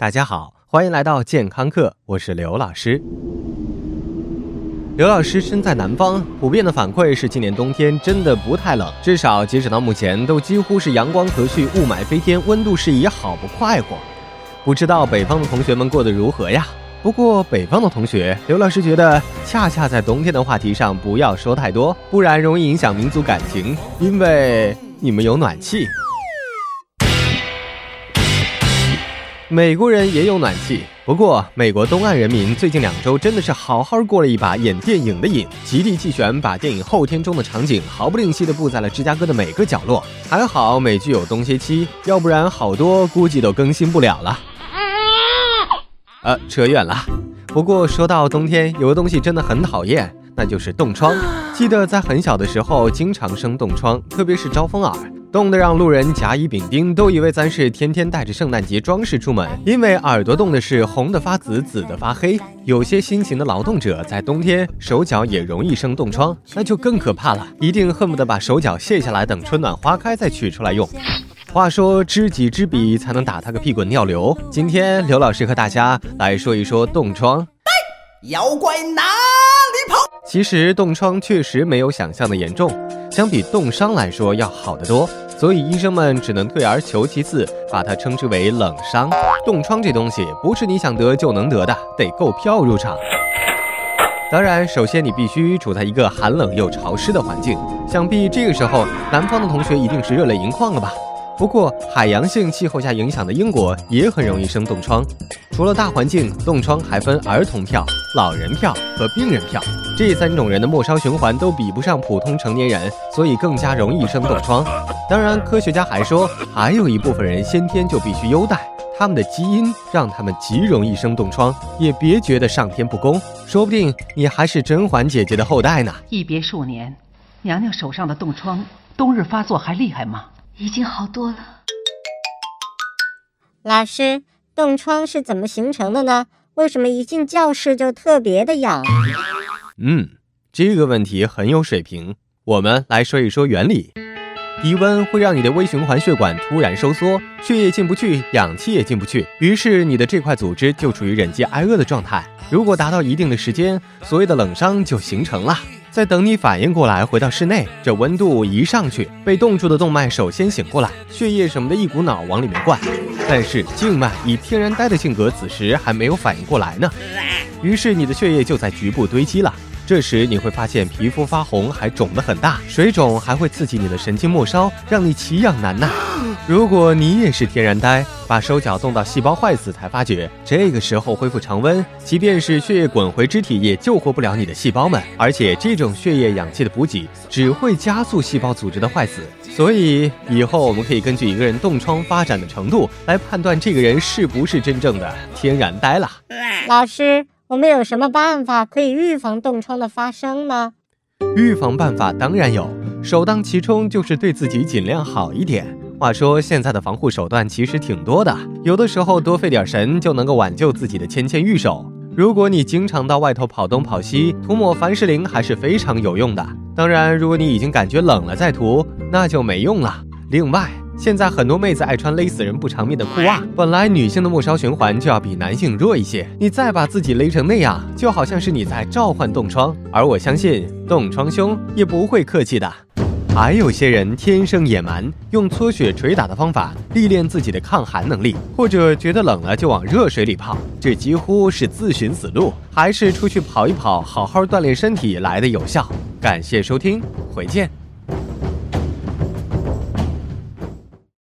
大家好，欢迎来到健康课，我是刘老师。刘老师身在南方，普遍的反馈是今年冬天真的不太冷，至少截止到目前都几乎是阳光和煦、雾霾飞天、温度适宜，好不快活。不知道北方的同学们过得如何呀？不过北方的同学，刘老师觉得恰恰在冬天的话题上不要说太多，不然容易影响民族感情，因为你们有暖气。美国人也有暖气，不过美国东岸人民最近两周真的是好好过了一把演电影的瘾，极力弃权，把电影《后天》中的场景毫不吝惜地布在了芝加哥的每个角落。还好美剧有冬歇期，要不然好多估计都更新不了了。呃，扯远了。不过说到冬天，有个东西真的很讨厌，那就是冻疮。记得在很小的时候，经常生冻疮，特别是招风耳。冻得让路人甲乙丙丁都以为咱是天天带着圣诞节装饰出门，因为耳朵冻的是红的发紫，紫的发黑。有些辛勤的劳动者在冬天手脚也容易生冻疮，那就更可怕了，一定恨不得把手脚卸下来，等春暖花开再取出来用。话说知己知彼，才能打他个屁滚尿流。今天刘老师和大家来说一说冻疮。妖怪哪里跑？其实冻疮确实没有想象的严重。相比冻伤来说要好得多，所以医生们只能退而求其次，把它称之为冷伤。冻疮这东西不是你想得就能得的，得购票入场。当然，首先你必须处在一个寒冷又潮湿的环境，想必这个时候南方的同学一定是热泪盈眶了吧。不过，海洋性气候下影响的英国也很容易生冻疮。除了大环境，冻疮还分儿童票、老人票和病人票，这三种人的末梢循环都比不上普通成年人，所以更加容易生冻疮。当然，科学家还说，还有一部分人先天就必须优待，他们的基因让他们极容易生冻疮。也别觉得上天不公，说不定你还是甄嬛姐姐的后代呢。一别数年，娘娘手上的冻疮，冬日发作还厉害吗？已经好多了。老师，冻疮是怎么形成的呢？为什么一进教室就特别的痒？嗯，这个问题很有水平。我们来说一说原理。低温会让你的微循环血管突然收缩，血液进不去，氧气也进不去，于是你的这块组织就处于忍饥挨饿的状态。如果达到一定的时间，所谓的冷伤就形成了。在等你反应过来，回到室内，这温度一上去，被冻住的动脉首先醒过来，血液什么的一股脑往里面灌。但是静脉以天然呆的性格，此时还没有反应过来呢，于是你的血液就在局部堆积了。这时你会发现皮肤发红，还肿得很大，水肿还会刺激你的神经末梢，让你奇痒难耐。如果你也是天然呆，把手脚冻到细胞坏死才发觉，这个时候恢复常温，即便是血液滚回肢体，也救活不了你的细胞们。而且这种血液氧气的补给只会加速细胞组织的坏死。所以以后我们可以根据一个人冻疮发展的程度来判断这个人是不是真正的天然呆了。老师。我们有什么办法可以预防冻疮的发生吗？预防办法当然有，首当其冲就是对自己尽量好一点。话说现在的防护手段其实挺多的，有的时候多费点神就能够挽救自己的纤纤玉手。如果你经常到外头跑东跑西，涂抹凡士林还是非常有用的。当然，如果你已经感觉冷了再涂，那就没用了。另外，现在很多妹子爱穿勒死人不偿命的裤袜，本来女性的末梢循环就要比男性弱一些，你再把自己勒成那样，就好像是你在召唤冻疮。而我相信冻疮兄也不会客气的。还有些人天生野蛮，用搓雪捶打的方法历练自己的抗寒能力，或者觉得冷了就往热水里泡，这几乎是自寻死路。还是出去跑一跑，好好锻炼身体来的有效。感谢收听，回见。